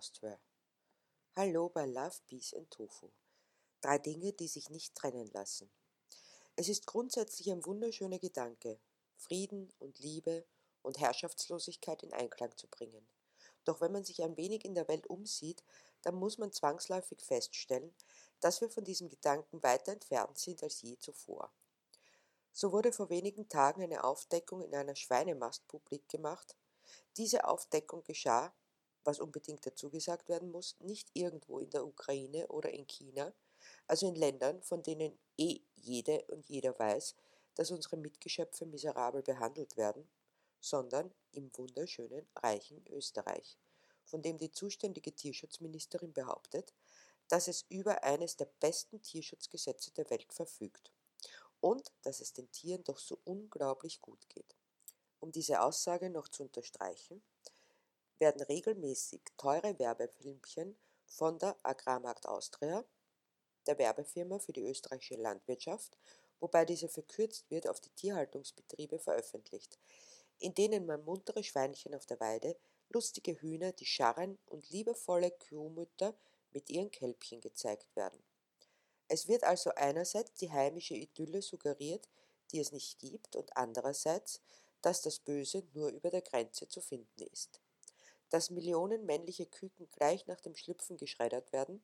Austria. Hallo bei Love, Peace and Tofu. Drei Dinge, die sich nicht trennen lassen. Es ist grundsätzlich ein wunderschöner Gedanke, Frieden und Liebe und Herrschaftslosigkeit in Einklang zu bringen. Doch wenn man sich ein wenig in der Welt umsieht, dann muss man zwangsläufig feststellen, dass wir von diesem Gedanken weiter entfernt sind als je zuvor. So wurde vor wenigen Tagen eine Aufdeckung in einer Schweinemast publik gemacht. Diese Aufdeckung geschah, was unbedingt dazu gesagt werden muss, nicht irgendwo in der Ukraine oder in China, also in Ländern, von denen eh jede und jeder weiß, dass unsere Mitgeschöpfe miserabel behandelt werden, sondern im wunderschönen, reichen Österreich, von dem die zuständige Tierschutzministerin behauptet, dass es über eines der besten Tierschutzgesetze der Welt verfügt und dass es den Tieren doch so unglaublich gut geht. Um diese Aussage noch zu unterstreichen, werden regelmäßig teure Werbefilmchen von der Agrarmarkt Austria, der Werbefirma für die österreichische Landwirtschaft, wobei diese verkürzt wird auf die Tierhaltungsbetriebe veröffentlicht, in denen man muntere Schweinchen auf der Weide, lustige Hühner, die scharren und liebevolle Kuhmütter mit ihren Kälbchen gezeigt werden. Es wird also einerseits die heimische Idylle suggeriert, die es nicht gibt, und andererseits, dass das Böse nur über der Grenze zu finden ist. Dass Millionen männliche Küken gleich nach dem Schlüpfen geschreddert werden,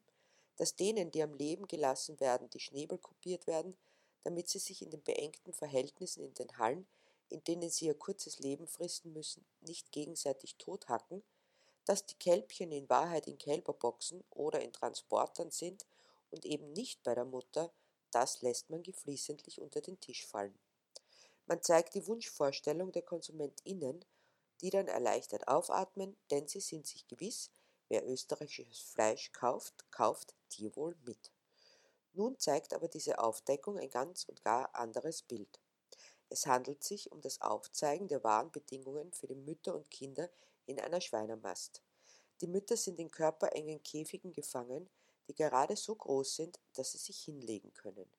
dass denen, die am Leben gelassen werden, die Schnäbel kopiert werden, damit sie sich in den beengten Verhältnissen in den Hallen, in denen sie ihr kurzes Leben fristen müssen, nicht gegenseitig tothacken, dass die Kälbchen in Wahrheit in Kälberboxen oder in Transportern sind und eben nicht bei der Mutter, das lässt man geflissentlich unter den Tisch fallen. Man zeigt die Wunschvorstellung der KonsumentInnen, die dann erleichtert aufatmen, denn sie sind sich gewiss, wer österreichisches Fleisch kauft, kauft Tierwohl mit. Nun zeigt aber diese Aufdeckung ein ganz und gar anderes Bild. Es handelt sich um das Aufzeigen der wahren Bedingungen für die Mütter und Kinder in einer Schweinemast. Die Mütter sind in körperengen Käfigen gefangen, die gerade so groß sind, dass sie sich hinlegen können.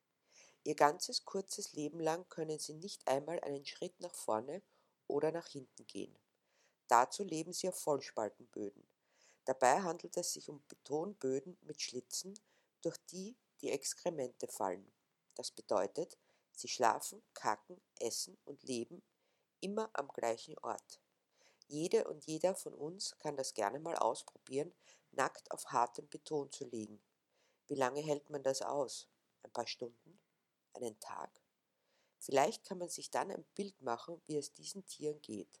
Ihr ganzes kurzes Leben lang können sie nicht einmal einen Schritt nach vorne oder nach hinten gehen. Dazu leben sie auf Vollspaltenböden. Dabei handelt es sich um Betonböden mit Schlitzen, durch die die Exkremente fallen. Das bedeutet, sie schlafen, kacken, essen und leben immer am gleichen Ort. Jede und jeder von uns kann das gerne mal ausprobieren, nackt auf hartem Beton zu liegen. Wie lange hält man das aus? Ein paar Stunden? Einen Tag? Vielleicht kann man sich dann ein Bild machen, wie es diesen Tieren geht.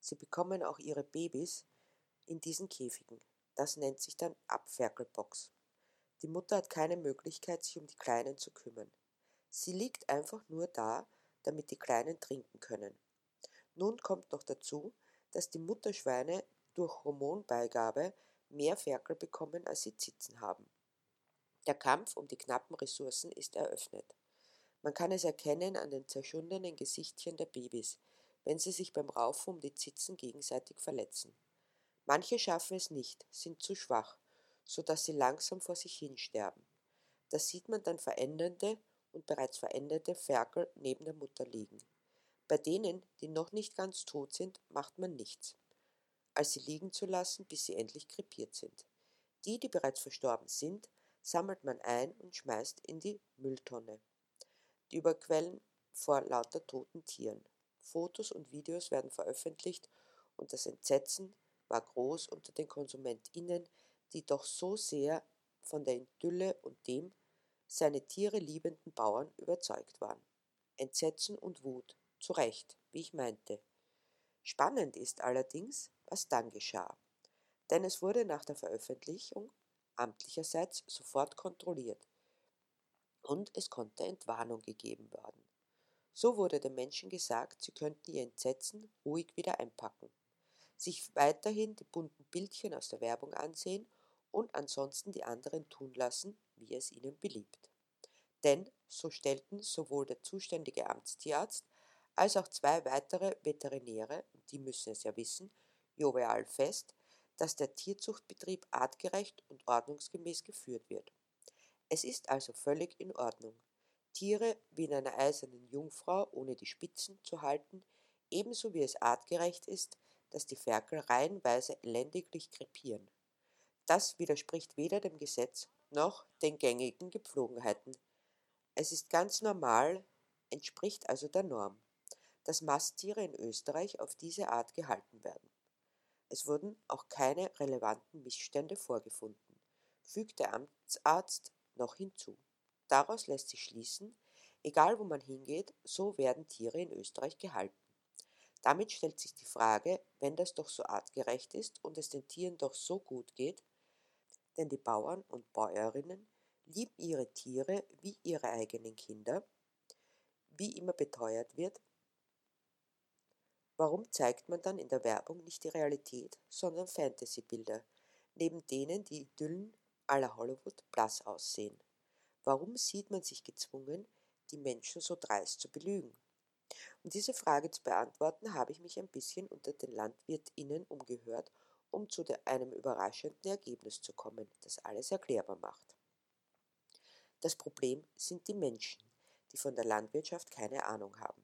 Sie bekommen auch ihre Babys in diesen Käfigen. Das nennt sich dann Abferkelbox. Die Mutter hat keine Möglichkeit, sich um die Kleinen zu kümmern. Sie liegt einfach nur da, damit die Kleinen trinken können. Nun kommt noch dazu, dass die Mutterschweine durch Hormonbeigabe mehr Ferkel bekommen, als sie Zitzen haben. Der Kampf um die knappen Ressourcen ist eröffnet. Man kann es erkennen an den zerschundenen Gesichtchen der Babys, wenn sie sich beim Raufen um die Zitzen gegenseitig verletzen. Manche schaffen es nicht, sind zu schwach, so dass sie langsam vor sich hinsterben. Da sieht man dann verändernde und bereits veränderte Ferkel neben der Mutter liegen. Bei denen, die noch nicht ganz tot sind, macht man nichts als sie liegen zu lassen, bis sie endlich krepiert sind. Die, die bereits verstorben sind, sammelt man ein und schmeißt in die Mülltonne. Die Überquellen vor lauter toten Tieren. Fotos und Videos werden veröffentlicht und das Entsetzen war groß unter den KonsumentInnen, die doch so sehr von der Idylle und dem seine Tiere liebenden Bauern überzeugt waren. Entsetzen und Wut, zu Recht, wie ich meinte. Spannend ist allerdings, was dann geschah. Denn es wurde nach der Veröffentlichung amtlicherseits sofort kontrolliert und es konnte Entwarnung gegeben werden. So wurde den Menschen gesagt, sie könnten ihr Entsetzen ruhig wieder einpacken, sich weiterhin die bunten Bildchen aus der Werbung ansehen und ansonsten die anderen tun lassen, wie es ihnen beliebt. Denn, so stellten sowohl der zuständige Amtstierarzt als auch zwei weitere Veterinäre, die müssen es ja wissen, jovial fest, dass der Tierzuchtbetrieb artgerecht und ordnungsgemäß geführt wird. Es ist also völlig in Ordnung, Tiere wie in einer eisernen Jungfrau ohne die Spitzen zu halten, ebenso wie es artgerecht ist, dass die Ferkel reihenweise elendiglich krepieren. Das widerspricht weder dem Gesetz noch den gängigen Gepflogenheiten. Es ist ganz normal, entspricht also der Norm, dass Masttiere in Österreich auf diese Art gehalten werden. Es wurden auch keine relevanten Missstände vorgefunden, fügt der Amtsarzt noch hinzu. Daraus lässt sich schließen, egal wo man hingeht, so werden Tiere in Österreich gehalten. Damit stellt sich die Frage, wenn das doch so artgerecht ist und es den Tieren doch so gut geht, denn die Bauern und Bäuerinnen lieben ihre Tiere wie ihre eigenen Kinder, wie immer beteuert wird, warum zeigt man dann in der Werbung nicht die Realität, sondern Fantasy-Bilder, neben denen die Idyllen aller Hollywood blass aussehen? Warum sieht man sich gezwungen, die Menschen so dreist zu belügen? Um diese Frage zu beantworten, habe ich mich ein bisschen unter den LandwirtInnen umgehört, um zu einem überraschenden Ergebnis zu kommen, das alles erklärbar macht. Das Problem sind die Menschen, die von der Landwirtschaft keine Ahnung haben.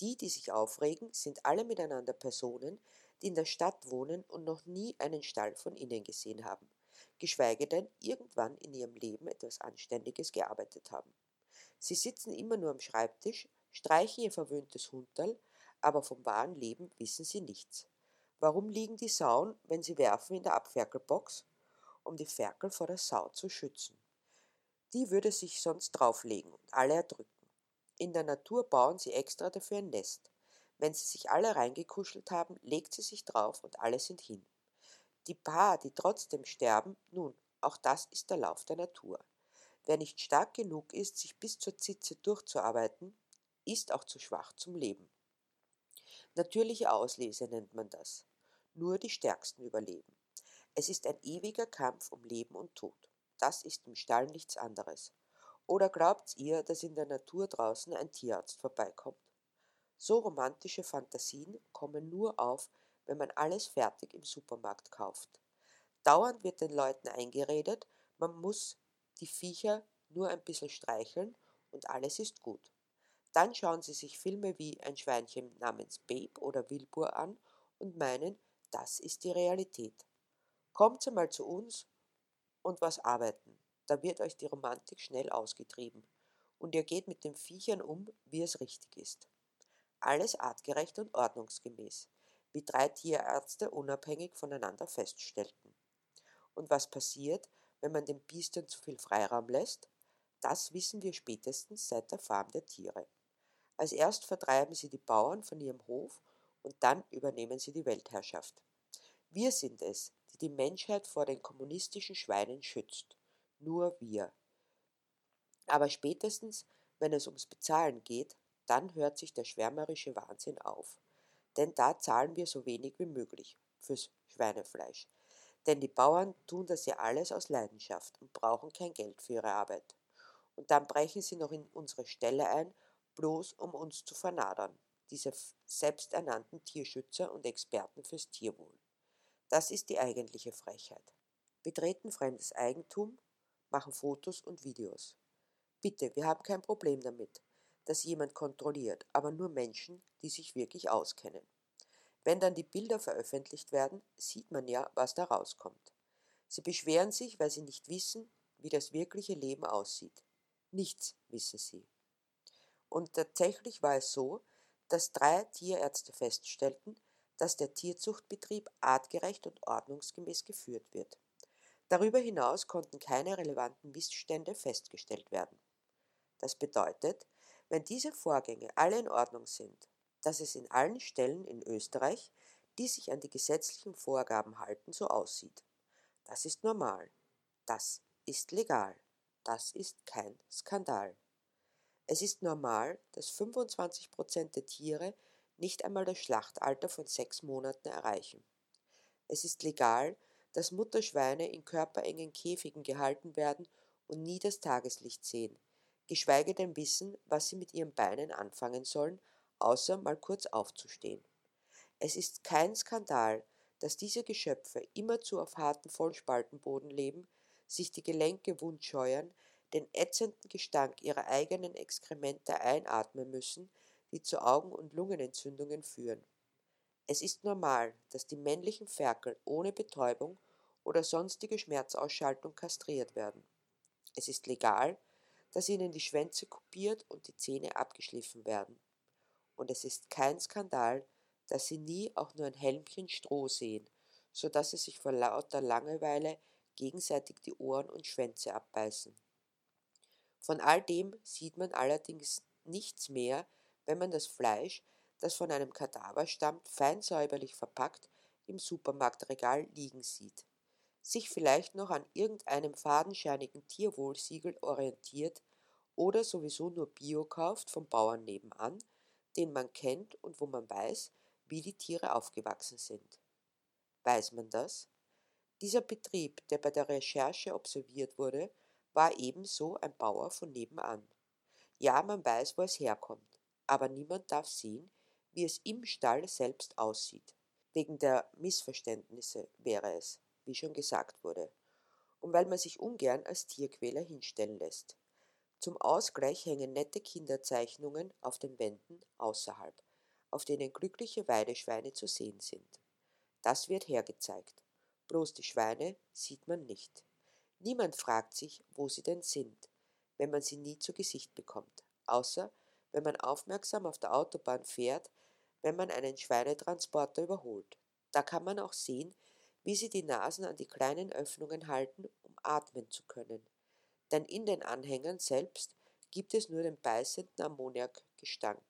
Die, die sich aufregen, sind alle miteinander Personen, die in der Stadt wohnen und noch nie einen Stall von innen gesehen haben, geschweige denn irgendwann in ihrem Leben etwas Anständiges gearbeitet haben. Sie sitzen immer nur am Schreibtisch, streichen ihr verwöhntes Hunterl, aber vom wahren Leben wissen sie nichts. Warum liegen die Sauen, wenn sie werfen, in der Abferkelbox? Um die Ferkel vor der Sau zu schützen. Die würde sich sonst drauflegen und alle erdrücken. In der Natur bauen sie extra dafür ein Nest. Wenn sie sich alle reingekuschelt haben, legt sie sich drauf und alle sind hin. Die paar, die trotzdem sterben, nun, auch das ist der Lauf der Natur. Wer nicht stark genug ist, sich bis zur Zitze durchzuarbeiten, ist auch zu schwach zum Leben. Natürliche Auslese nennt man das. Nur die Stärksten überleben. Es ist ein ewiger Kampf um Leben und Tod. Das ist im Stall nichts anderes. Oder glaubt ihr, dass in der Natur draußen ein Tierarzt vorbeikommt? So romantische Fantasien kommen nur auf, wenn man alles fertig im Supermarkt kauft. Dauernd wird den Leuten eingeredet, man muss die Viecher nur ein bisschen streicheln und alles ist gut. Dann schauen sie sich Filme wie Ein Schweinchen namens Babe oder Wilbur an und meinen, das ist die Realität. Kommt einmal zu uns und was arbeiten da wird euch die Romantik schnell ausgetrieben und ihr geht mit den Viechern um, wie es richtig ist. Alles artgerecht und ordnungsgemäß, wie drei Tierärzte unabhängig voneinander feststellten. Und was passiert, wenn man den Biestern zu viel Freiraum lässt? Das wissen wir spätestens seit der Farm der Tiere. Als erst vertreiben sie die Bauern von ihrem Hof und dann übernehmen sie die Weltherrschaft. Wir sind es, die die Menschheit vor den kommunistischen Schweinen schützt nur wir. Aber spätestens, wenn es ums Bezahlen geht, dann hört sich der schwärmerische Wahnsinn auf. Denn da zahlen wir so wenig wie möglich fürs Schweinefleisch. Denn die Bauern tun das ja alles aus Leidenschaft und brauchen kein Geld für ihre Arbeit. Und dann brechen sie noch in unsere Ställe ein, bloß um uns zu vernadern, diese selbsternannten Tierschützer und Experten fürs Tierwohl. Das ist die eigentliche Frechheit. Betreten fremdes Eigentum machen Fotos und Videos. Bitte, wir haben kein Problem damit, dass jemand kontrolliert, aber nur Menschen, die sich wirklich auskennen. Wenn dann die Bilder veröffentlicht werden, sieht man ja, was da rauskommt. Sie beschweren sich, weil sie nicht wissen, wie das wirkliche Leben aussieht. Nichts wissen sie. Und tatsächlich war es so, dass drei Tierärzte feststellten, dass der Tierzuchtbetrieb artgerecht und ordnungsgemäß geführt wird. Darüber hinaus konnten keine relevanten Missstände festgestellt werden. Das bedeutet, wenn diese Vorgänge alle in Ordnung sind, dass es in allen Stellen in Österreich, die sich an die gesetzlichen Vorgaben halten, so aussieht. Das ist normal. Das ist legal. Das ist kein Skandal. Es ist normal, dass 25 Prozent der Tiere nicht einmal das Schlachtalter von sechs Monaten erreichen. Es ist legal, dass Mutterschweine in körperengen Käfigen gehalten werden und nie das Tageslicht sehen, geschweige denn wissen, was sie mit ihren Beinen anfangen sollen, außer mal kurz aufzustehen. Es ist kein Skandal, dass diese Geschöpfe immerzu auf harten Vollspaltenboden leben, sich die Gelenke wundscheuern, den ätzenden Gestank ihrer eigenen Exkremente einatmen müssen, die zu Augen- und Lungenentzündungen führen. Es ist normal, dass die männlichen Ferkel ohne Betäubung oder sonstige Schmerzausschaltung kastriert werden. Es ist legal, dass ihnen die Schwänze kopiert und die Zähne abgeschliffen werden. Und es ist kein Skandal, dass sie nie auch nur ein Helmchen Stroh sehen, so dass sie sich vor lauter Langeweile gegenseitig die Ohren und Schwänze abbeißen. Von all dem sieht man allerdings nichts mehr, wenn man das Fleisch, das von einem Kadaver stammt, fein säuberlich verpackt im Supermarktregal liegen sieht, sich vielleicht noch an irgendeinem fadenscheinigen Tierwohlsiegel orientiert oder sowieso nur Bio kauft vom Bauern nebenan, den man kennt und wo man weiß, wie die Tiere aufgewachsen sind. Weiß man das? Dieser Betrieb, der bei der Recherche observiert wurde, war ebenso ein Bauer von nebenan. Ja, man weiß, wo es herkommt, aber niemand darf sehen, wie es im Stall selbst aussieht. Wegen der Missverständnisse wäre es, wie schon gesagt wurde, und weil man sich ungern als Tierquäler hinstellen lässt. Zum Ausgleich hängen nette Kinderzeichnungen auf den Wänden außerhalb, auf denen glückliche Weideschweine zu sehen sind. Das wird hergezeigt. Bloß die Schweine sieht man nicht. Niemand fragt sich, wo sie denn sind, wenn man sie nie zu Gesicht bekommt, außer wenn man aufmerksam auf der Autobahn fährt, wenn man einen Schweinetransporter überholt. Da kann man auch sehen, wie sie die Nasen an die kleinen Öffnungen halten, um atmen zu können. Denn in den Anhängern selbst gibt es nur den beißenden Ammoniakgestank.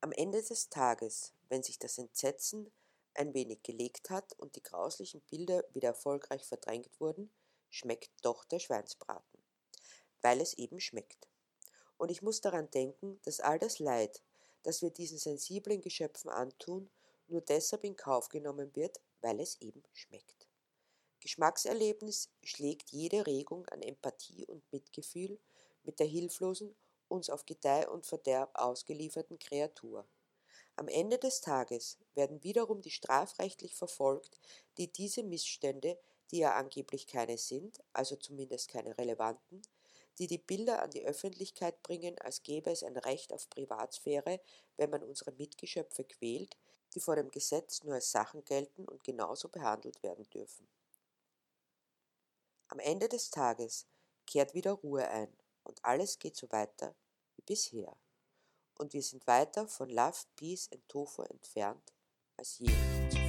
Am Ende des Tages, wenn sich das Entsetzen ein wenig gelegt hat und die grauslichen Bilder wieder erfolgreich verdrängt wurden, schmeckt doch der Schweinsbraten, weil es eben schmeckt. Und ich muss daran denken, dass all das Leid, das wir diesen sensiblen Geschöpfen antun, nur deshalb in Kauf genommen wird, weil es eben schmeckt. Geschmackserlebnis schlägt jede Regung an Empathie und Mitgefühl mit der hilflosen, uns auf Gedeih und Verderb ausgelieferten Kreatur. Am Ende des Tages werden wiederum die strafrechtlich verfolgt, die diese Missstände, die ja angeblich keine sind, also zumindest keine relevanten, die die Bilder an die Öffentlichkeit bringen, als gäbe es ein Recht auf Privatsphäre, wenn man unsere Mitgeschöpfe quält, die vor dem Gesetz nur als Sachen gelten und genauso behandelt werden dürfen. Am Ende des Tages kehrt wieder Ruhe ein und alles geht so weiter wie bisher. Und wir sind weiter von Love, Peace and Tofu entfernt als je.